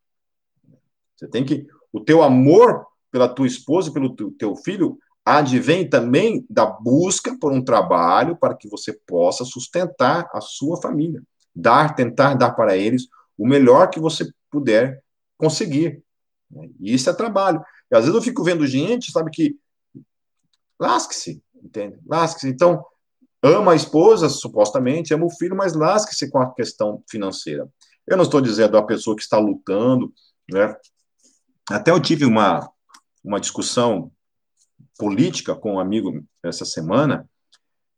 Você tem que, o teu amor pela tua esposa, pelo teu filho, advém também da busca por um trabalho para que você possa sustentar a sua família dar, tentar dar para eles o melhor que você puder conseguir. E isso é trabalho. E às vezes eu fico vendo gente, sabe, que lasque-se, entende? Lasque-se. Então, ama a esposa, supostamente, ama o filho, mas lasque-se com a questão financeira. Eu não estou dizendo a pessoa que está lutando, né? Até eu tive uma, uma discussão política com um amigo essa semana,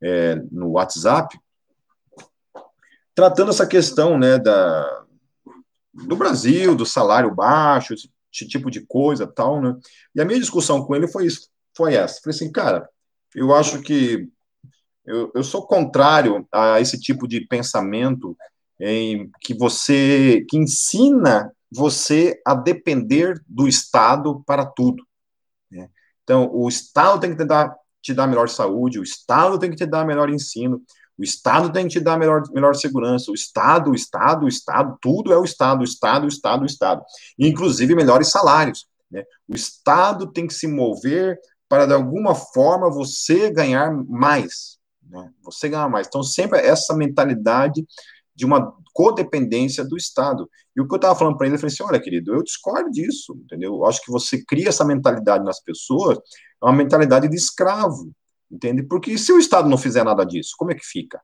é, no WhatsApp, tratando essa questão né, da, do Brasil, do salário baixo, esse, tipo de coisa tal, né? E a minha discussão com ele foi isso, foi essa. Falei assim, cara, eu acho que eu, eu sou contrário a esse tipo de pensamento em que você que ensina você a depender do Estado para tudo. Né? Então, o Estado tem que te dar, te dar melhor saúde, o Estado tem que te dar melhor ensino, o Estado tem que te dar melhor, melhor segurança. O Estado, o Estado, o Estado, tudo é o Estado, o Estado, o Estado, o Estado. Inclusive melhores salários. Né? O Estado tem que se mover para, de alguma forma, você ganhar mais. Né? Você ganhar mais. Então, sempre essa mentalidade de uma codependência do Estado. E o que eu estava falando para ele, eu falei assim, olha, querido, eu discordo disso, entendeu? Eu acho que você cria essa mentalidade nas pessoas, é uma mentalidade de escravo, entende? Porque se o Estado não fizer nada disso, como é que fica?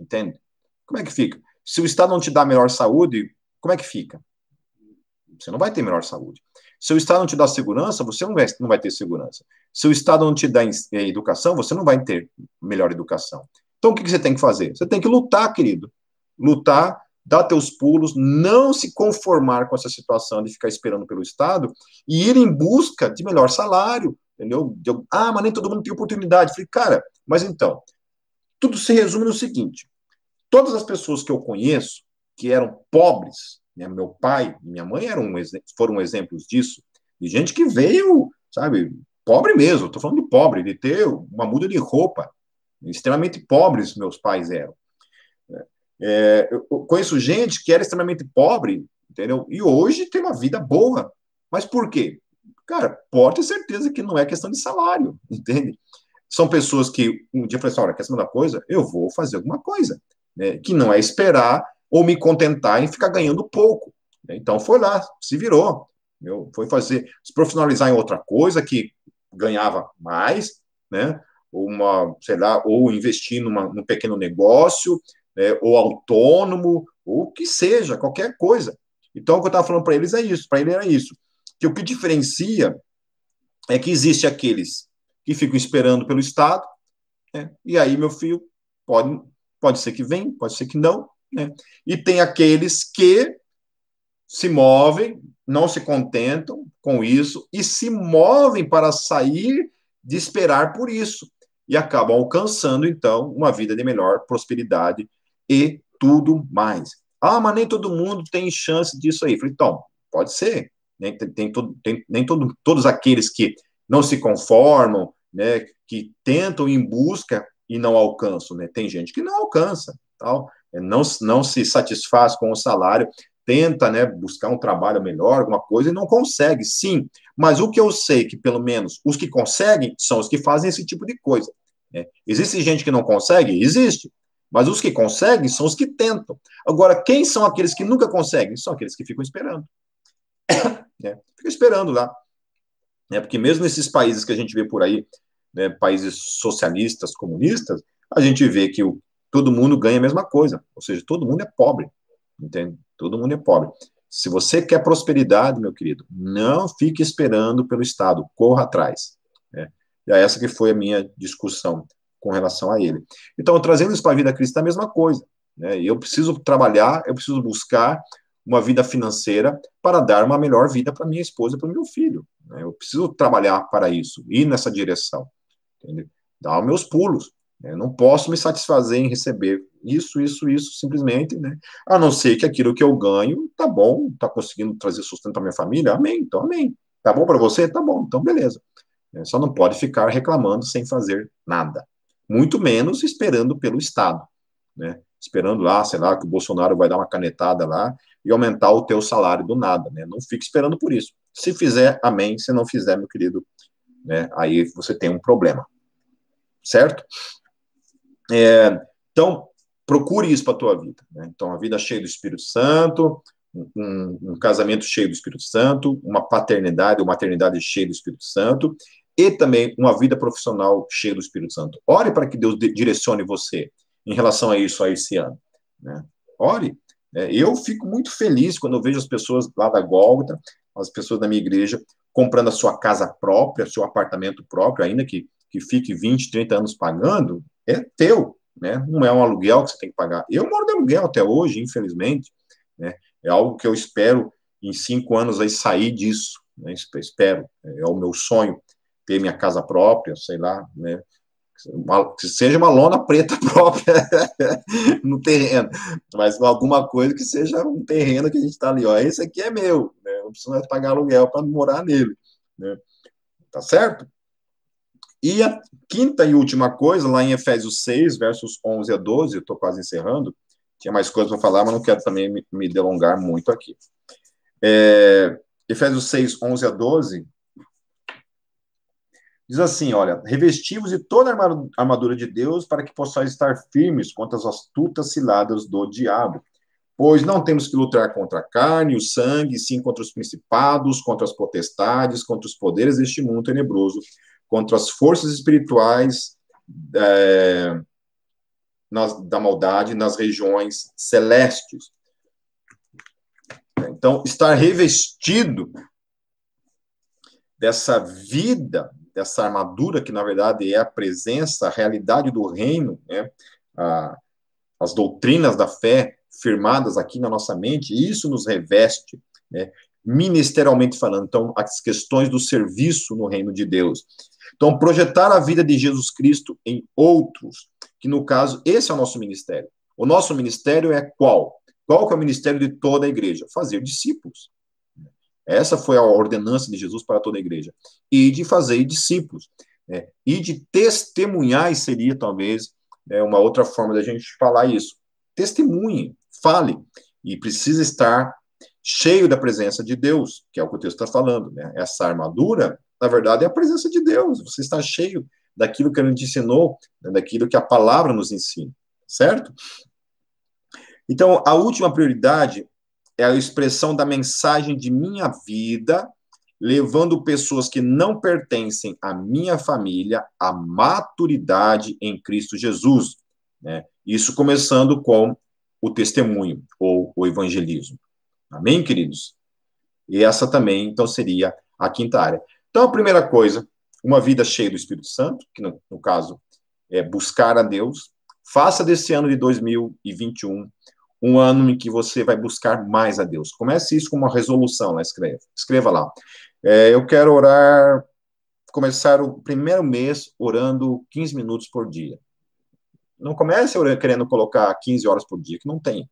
Entende? Como é que fica? Se o Estado não te dá melhor saúde, como é que fica? Você não vai ter melhor saúde. Se o Estado não te dá segurança, você não vai, não vai ter segurança. Se o Estado não te dá eh, educação, você não vai ter melhor educação. Então, o que você tem que fazer? Você tem que lutar, querido. Lutar, dar teus pulos, não se conformar com essa situação de ficar esperando pelo Estado e ir em busca de melhor salário, entendeu? De, ah, mas nem todo mundo tem oportunidade. Falei, cara, mas então, tudo se resume no seguinte: todas as pessoas que eu conheço que eram pobres, né, meu pai e minha mãe eram foram exemplos disso, de gente que veio, sabe, pobre mesmo, estou falando de pobre, de ter uma muda de roupa, extremamente pobres meus pais eram. É, eu conheço gente que era extremamente pobre, entendeu? E hoje tem uma vida boa. Mas por quê? Cara, pode ter certeza que não é questão de salário, entende? São pessoas que um dia falam assim, olha, quer saber da coisa? Eu vou fazer alguma coisa, né? Que não é esperar ou me contentar em ficar ganhando pouco. Né? Então foi lá, se virou, meu, foi fazer, se profissionalizar em outra coisa que ganhava mais, né? Uma, sei lá, ou investir numa, num pequeno negócio, né? ou autônomo, ou o que seja, qualquer coisa. Então, o que eu estava falando para eles é isso, para ele era isso que o que diferencia é que existe aqueles que ficam esperando pelo Estado, né? e aí, meu filho, pode, pode ser que vem, pode ser que não, né? e tem aqueles que se movem, não se contentam com isso, e se movem para sair de esperar por isso, e acabam alcançando, então, uma vida de melhor prosperidade e tudo mais. Ah, mas nem todo mundo tem chance disso aí. Falei, então, pode ser, né? Tem, todo, tem, nem todo, todos aqueles que não se conformam, né? que tentam em busca e não alcançam. Né? Tem gente que não alcança, tal, é, não, não se satisfaz com o salário. Tenta, né, buscar um trabalho melhor, alguma coisa, e não consegue, sim. Mas o que eu sei que, pelo menos, os que conseguem são os que fazem esse tipo de coisa. Né? Existe gente que não consegue? Existe. Mas os que conseguem são os que tentam. Agora, quem são aqueles que nunca conseguem? São aqueles que ficam esperando. né? Ficam esperando lá. Né? Porque mesmo nesses países que a gente vê por aí, né, países socialistas, comunistas, a gente vê que o, todo mundo ganha a mesma coisa. Ou seja, todo mundo é pobre. Entende? Todo mundo é pobre. Se você quer prosperidade, meu querido, não fique esperando pelo Estado, corra atrás. Né? E é essa que foi a minha discussão com relação a ele. Então, trazendo isso para a vida cristã, é a mesma coisa. Né? Eu preciso trabalhar, eu preciso buscar uma vida financeira para dar uma melhor vida para minha esposa para o meu filho. Né? Eu preciso trabalhar para isso, ir nessa direção. Entendeu? Dar os meus pulos. Né? Eu não posso me satisfazer em receber isso, isso, isso, simplesmente, né? A não ser que aquilo que eu ganho, tá bom, tá conseguindo trazer sustento para minha família, amém, então amém. Tá bom para você? Tá bom, então beleza. É, só não pode ficar reclamando sem fazer nada muito menos esperando pelo Estado, né? Esperando lá, sei lá, que o Bolsonaro vai dar uma canetada lá e aumentar o teu salário do nada, né? Não fique esperando por isso. Se fizer, amém. Se não fizer, meu querido, né? Aí você tem um problema, certo? É, então, procure isso para a tua vida. Né? Então, a vida cheia do Espírito Santo, um, um, casamento cheio do Espírito Santo, uma paternidade ou maternidade cheia do Espírito Santo, e também uma vida profissional cheia do Espírito Santo. Ore para que Deus direcione você em relação a isso a esse ano. Né? Ore. É, eu fico muito feliz quando eu vejo as pessoas lá da Gólgota, as pessoas da minha igreja, comprando a sua casa própria, seu apartamento próprio, ainda que, que fique 20, 30 anos pagando, é teu, né? Não é um aluguel que você tem que pagar. Eu moro de aluguel até hoje, infelizmente, né? É algo que eu espero em cinco anos aí sair disso, né? Espero, é o meu sonho ter minha casa própria, sei lá, né? Que seja uma lona preta própria no terreno, mas alguma coisa que seja um terreno que a gente está ali, ó, esse aqui é meu, né? não precisa pagar aluguel para morar nele, né? tá certo? E a quinta e última coisa, lá em Efésios 6, versos 11 a 12, eu estou quase encerrando, tinha mais coisas para falar, mas não quero também me, me delongar muito aqui. É, Efésios 6, 11 a 12, Diz assim, olha, revestivos de toda a armadura de Deus para que possais estar firmes contra as astutas ciladas do diabo. Pois não temos que lutar contra a carne e o sangue, sim contra os principados, contra as potestades, contra os poderes deste mundo tenebroso, contra as forças espirituais é, nas, da maldade nas regiões celestes. Então, estar revestido dessa vida dessa armadura que na verdade é a presença, a realidade do reino, né? A, as doutrinas da fé firmadas aqui na nossa mente, isso nos reveste, né? Ministerialmente falando, então as questões do serviço no reino de Deus. Então projetar a vida de Jesus Cristo em outros, que no caso esse é o nosso ministério. O nosso ministério é qual? Qual que é o ministério de toda a igreja? Fazer discípulos. Essa foi a ordenança de Jesus para toda a igreja. E de fazer discípulos. Né? E de testemunhar, seria talvez né, uma outra forma da gente falar isso. Testemunhe, fale. E precisa estar cheio da presença de Deus, que é o que o texto está falando. Né? Essa armadura, na verdade, é a presença de Deus. Você está cheio daquilo que ele te ensinou, né, daquilo que a palavra nos ensina, certo? Então, a última prioridade é a expressão da mensagem de minha vida, levando pessoas que não pertencem à minha família à maturidade em Cristo Jesus. Né? Isso começando com o testemunho ou o evangelismo. Amém, queridos? E essa também, então, seria a quinta área. Então, a primeira coisa, uma vida cheia do Espírito Santo, que no, no caso é buscar a Deus. Faça desse ano de 2021 um ano em que você vai buscar mais a Deus. Comece isso com uma resolução, lá escreva. Escreva lá. É, eu quero orar, começar o primeiro mês orando 15 minutos por dia. Não comece orando, querendo colocar 15 horas por dia, que não tem,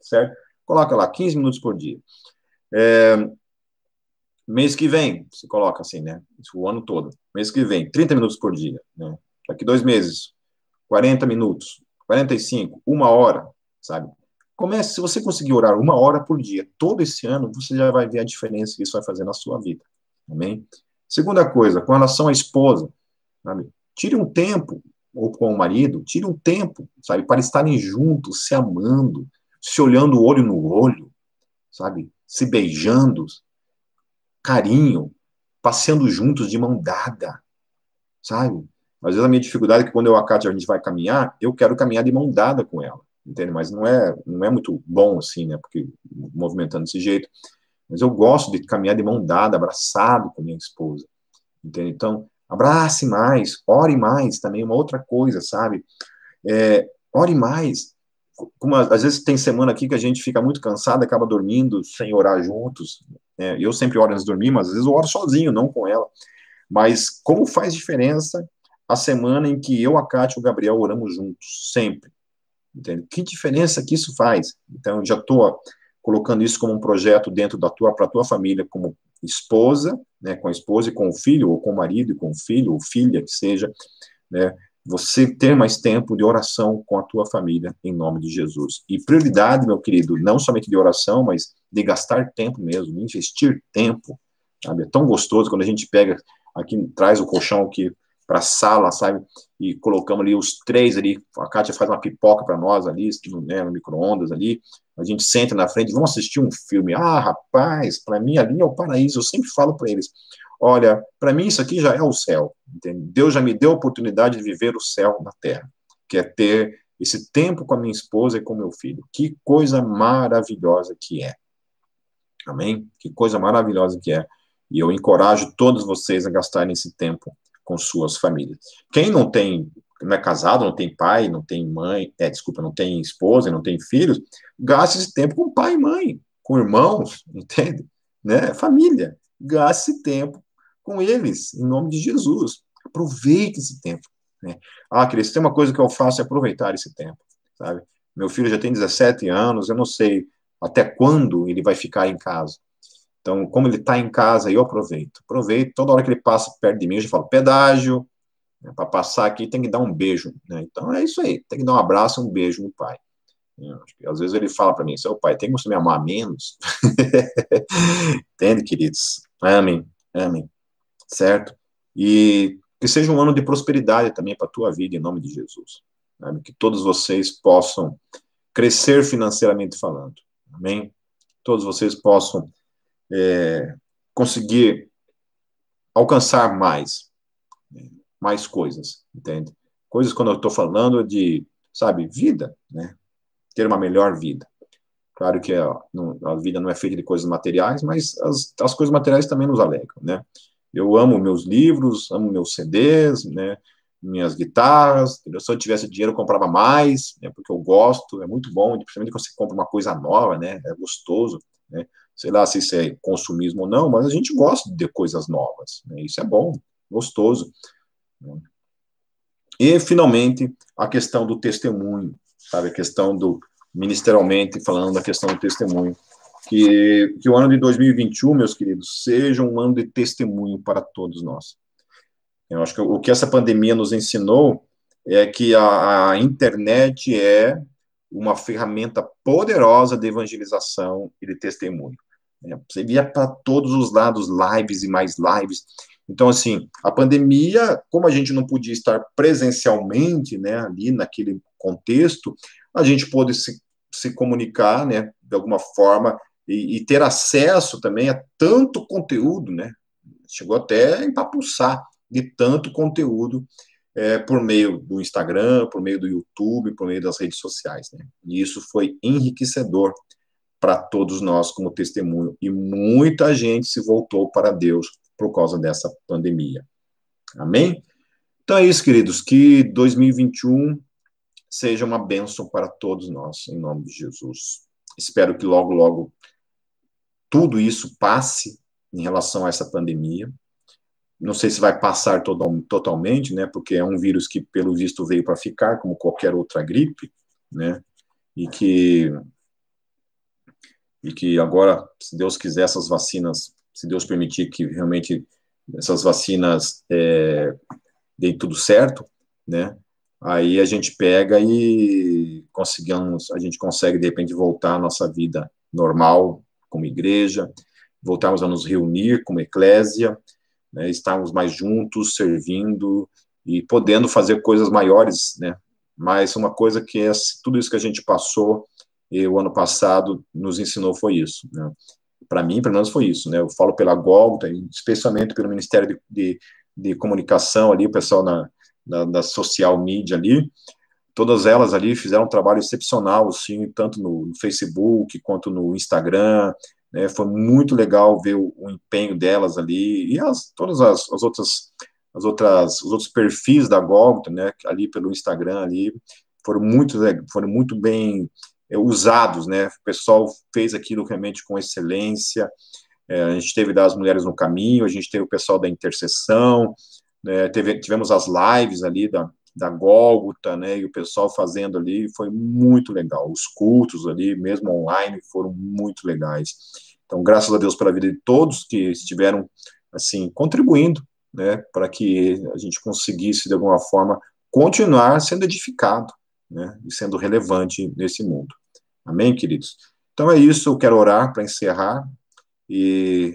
certo? Coloca lá, 15 minutos por dia. É, mês que vem, você coloca assim, né? O ano todo. Mês que vem, 30 minutos por dia. Né? Daqui dois meses, 40 minutos, 45, uma hora, sabe? Comece, se você conseguir orar uma hora por dia, todo esse ano, você já vai ver a diferença que isso vai fazer na sua vida. Amém? Segunda coisa, com relação à esposa, sabe? tire um tempo, ou com o marido, tire um tempo, sabe, para estarem juntos, se amando, se olhando olho no olho, sabe, se beijando, carinho, passeando juntos de mão dada, sabe? Às vezes a minha dificuldade é que quando eu e a a gente vai caminhar, eu quero caminhar de mão dada com ela entende? Mas não é, não é muito bom assim, né? Porque movimentando desse jeito. Mas eu gosto de caminhar de mão dada, abraçado com minha esposa, entende? Então, abrace mais, ore mais, também é uma outra coisa, sabe? É, ore mais. Como, às vezes tem semana aqui que a gente fica muito cansado, acaba dormindo sem orar juntos. É, eu sempre oro antes de dormir, mas às vezes eu oro sozinho, não com ela. Mas como faz diferença a semana em que eu, a Cátia e o Gabriel oramos juntos, sempre. Entende? Que diferença que isso faz? Então, já estou colocando isso como um projeto dentro da tua, para tua família, como esposa, né, com a esposa e com o filho, ou com o marido e com o filho, ou filha, que seja, né, você ter mais tempo de oração com a tua família, em nome de Jesus. E prioridade, meu querido, não somente de oração, mas de gastar tempo mesmo, de investir tempo, sabe? É tão gostoso quando a gente pega aqui, traz o colchão aqui para a sala, sabe? E colocamos ali os três ali, a Kátia faz uma pipoca para nós ali, né, no micro-ondas ali, a gente senta na frente, vamos assistir um filme. Ah, rapaz, para mim ali é o paraíso, eu sempre falo para eles, olha, para mim isso aqui já é o céu, entende? Deus já me deu a oportunidade de viver o céu na terra, que é ter esse tempo com a minha esposa e com meu filho. Que coisa maravilhosa que é. Amém? Que coisa maravilhosa que é. E eu encorajo todos vocês a gastarem esse tempo com suas famílias. Quem não tem, não é casado, não tem pai, não tem mãe, é, desculpa, não tem esposa, não tem filhos, gaste esse tempo com pai e mãe, com irmãos, entende? Né? Família. Gaste esse tempo com eles, em nome de Jesus. Aproveite esse tempo. Né? Ah, se tem uma coisa que eu faço é aproveitar esse tempo, sabe? Meu filho já tem 17 anos, eu não sei até quando ele vai ficar em casa. Então, como ele está em casa, eu aproveito. Aproveito, toda hora que ele passa perto de mim, eu já falo, pedágio, né, para passar aqui tem que dar um beijo. Né? Então, é isso aí, tem que dar um abraço, um beijo no pai. às vezes ele fala para mim, seu pai, tem que você me amar menos? Entende, queridos? Amém, amém. Certo? E que seja um ano de prosperidade também para a tua vida, em nome de Jesus. Sabe? Que todos vocês possam crescer financeiramente falando. Amém? Todos vocês possam é, conseguir alcançar mais, mais coisas, entende? Coisas quando eu estou falando de, sabe, vida, né? Ter uma melhor vida. Claro que a, a, vida não é feita de coisas materiais, mas as, as coisas materiais também nos alegram, né? Eu amo meus livros, amo meus CDs, né? Minhas guitarras. Se eu tivesse dinheiro, eu comprava mais, né? Porque eu gosto, é muito bom, principalmente quando você compra uma coisa nova, né? É gostoso, né? sei lá se isso é consumismo ou não, mas a gente gosta de coisas novas, né? isso é bom, gostoso. Né? E, finalmente, a questão do testemunho, sabe, a questão do, ministerialmente, falando da questão do testemunho, que, que o ano de 2021, meus queridos, seja um ano de testemunho para todos nós. Eu acho que o que essa pandemia nos ensinou é que a, a internet é uma ferramenta poderosa de evangelização e de testemunho. Né? Você via para todos os lados lives e mais lives. Então, assim, a pandemia, como a gente não podia estar presencialmente, né, ali naquele contexto, a gente pôde se, se comunicar, né, de alguma forma, e, e, ter acesso também a tanto conteúdo, né, chegou até a empapuçar de tanto conteúdo é, por meio do Instagram, por meio do YouTube, por meio das redes sociais, né, e isso foi enriquecedor para todos nós como testemunho. E muita gente se voltou para Deus por causa dessa pandemia. Amém? Então é isso, queridos. Que 2021 seja uma bênção para todos nós, em nome de Jesus. Espero que logo, logo tudo isso passe em relação a essa pandemia. Não sei se vai passar todo, totalmente, né? Porque é um vírus que, pelo visto, veio para ficar, como qualquer outra gripe, né? E que e que agora, se Deus quiser, essas vacinas, se Deus permitir que realmente essas vacinas é, deem tudo certo, né? Aí a gente pega e conseguimos, a gente consegue, de repente, voltar à nossa vida normal, como igreja, voltarmos a nos reunir como eclésia, né, estarmos mais juntos, servindo e podendo fazer coisas maiores, né? Mas uma coisa que é tudo isso que a gente passou e o ano passado nos ensinou foi isso, né? Para mim, pelo menos foi isso, né? Eu falo pela Golgota, especialmente pelo Ministério de, de, de Comunicação ali, o pessoal na, na, da social media ali, todas elas ali fizeram um trabalho excepcional, assim, tanto no, Facebook quanto no Instagram, né, foi muito legal ver o, o, empenho delas ali e as, todas as, as outras as outras os outros perfis da Golgota, né, ali pelo Instagram ali foram muito foram muito bem é, usados, né? O pessoal fez aquilo realmente com excelência. É, a gente teve das mulheres no caminho, a gente teve o pessoal da intercessão, né, teve, tivemos as lives ali da, da Gólgota, né, e o pessoal fazendo ali, foi muito legal. Os cultos ali, mesmo online, foram muito legais. Então, graças a Deus pela vida de todos que estiveram, assim, contribuindo, né, para que a gente conseguisse, de alguma forma, continuar sendo edificado, né, e sendo relevante nesse mundo. Amém, queridos? Então é isso, eu quero orar para encerrar e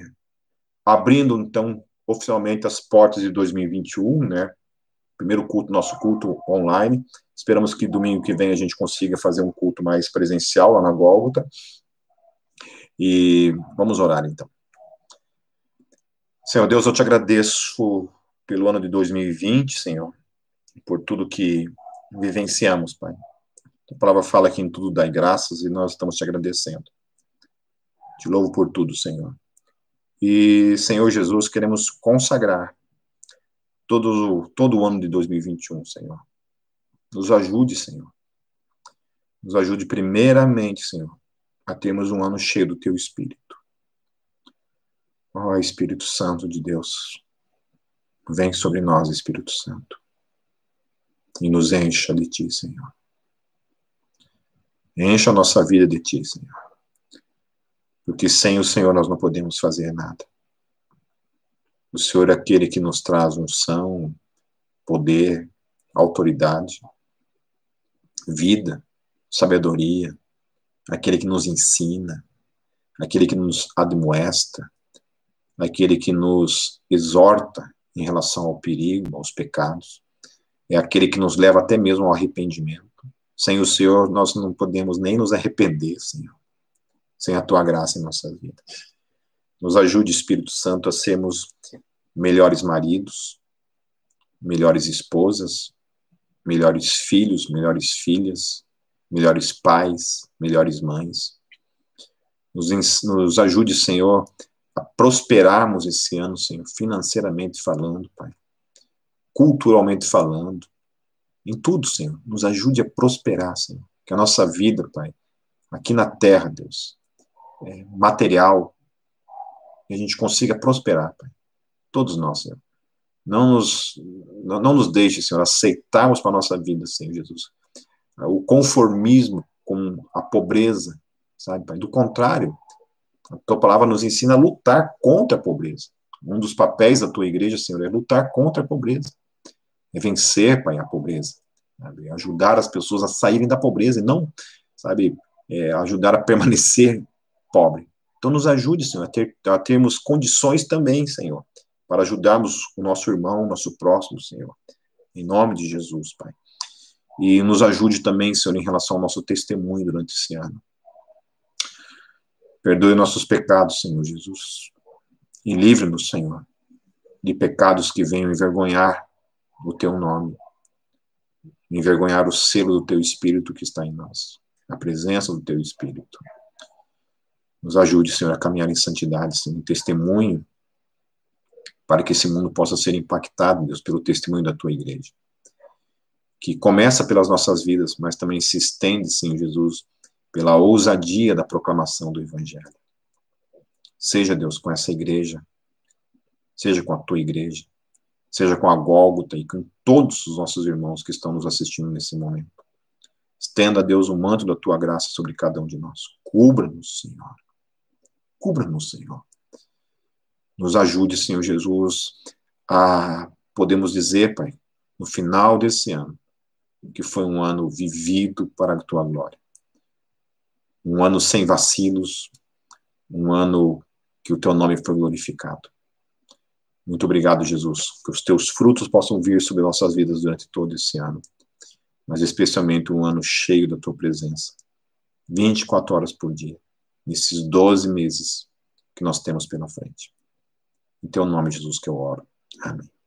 abrindo, então, oficialmente as portas de 2021, né, primeiro culto, nosso culto online. Esperamos que domingo que vem a gente consiga fazer um culto mais presencial lá na Gólgota. E vamos orar então. Senhor Deus, eu te agradeço pelo ano de 2020, Senhor, por tudo que vivenciamos, Pai. A palavra fala que em tudo dai graças e nós estamos te agradecendo. Te louvo por tudo, Senhor. E, Senhor Jesus, queremos consagrar todo, todo o ano de 2021, Senhor. Nos ajude, Senhor. Nos ajude primeiramente, Senhor, a termos um ano cheio do Teu Espírito. Ó oh, Espírito Santo de Deus, vem sobre nós, Espírito Santo, e nos encha de Ti, Senhor. Encha a nossa vida de Ti, Senhor. Porque sem o Senhor nós não podemos fazer nada. O Senhor é aquele que nos traz unção, poder, autoridade, vida, sabedoria, aquele que nos ensina, aquele que nos admoesta, aquele que nos exorta em relação ao perigo, aos pecados, é aquele que nos leva até mesmo ao arrependimento. Sem o Senhor, nós não podemos nem nos arrepender, Senhor, sem a tua graça em nossa vida. Nos ajude, Espírito Santo, a sermos melhores maridos, melhores esposas, melhores filhos, melhores filhas, melhores pais, melhores mães. Nos, nos ajude, Senhor, a prosperarmos esse ano, Senhor, financeiramente falando, Pai, culturalmente falando, em tudo, Senhor. Nos ajude a prosperar, Senhor. Que a nossa vida, Pai, aqui na terra, Deus, é material, a gente consiga prosperar, Pai. Todos nós, Senhor. Não nos, não, nos deixe, Senhor, aceitarmos para a nossa vida, Senhor Jesus, o conformismo com a pobreza, sabe, Pai? Do contrário, a tua palavra nos ensina a lutar contra a pobreza. Um dos papéis da tua igreja, Senhor, é lutar contra a pobreza. É vencer, Pai, a pobreza. Sabe? Ajudar as pessoas a saírem da pobreza e não, sabe, é, ajudar a permanecer pobre. Então, nos ajude, Senhor, a, ter, a termos condições também, Senhor, para ajudarmos o nosso irmão, nosso próximo, Senhor. Em nome de Jesus, Pai. E nos ajude também, Senhor, em relação ao nosso testemunho durante esse ano. Perdoe nossos pecados, Senhor Jesus. E livre-nos, Senhor, de pecados que venham envergonhar o teu nome, envergonhar o selo do teu Espírito que está em nós, a presença do teu Espírito. Nos ajude, Senhor, a caminhar em santidade, Senhor, em testemunho, para que esse mundo possa ser impactado, Deus, pelo testemunho da tua igreja. Que começa pelas nossas vidas, mas também se estende, Senhor Jesus, pela ousadia da proclamação do Evangelho. Seja, Deus, com essa igreja, seja com a tua igreja, seja com a Gólgota e com todos os nossos irmãos que estão nos assistindo nesse momento. Estenda, Deus, o manto da tua graça sobre cada um de nós. Cubra-nos, Senhor. Cubra-nos, Senhor. Nos ajude, Senhor Jesus, a podemos dizer, Pai, no final desse ano, que foi um ano vivido para a tua glória. Um ano sem vacilos, um ano que o teu nome foi glorificado. Muito obrigado, Jesus, que os teus frutos possam vir sobre nossas vidas durante todo esse ano, mas especialmente um ano cheio da tua presença. 24 horas por dia, nesses 12 meses que nós temos pela frente. Em teu nome, Jesus, que eu oro. Amém.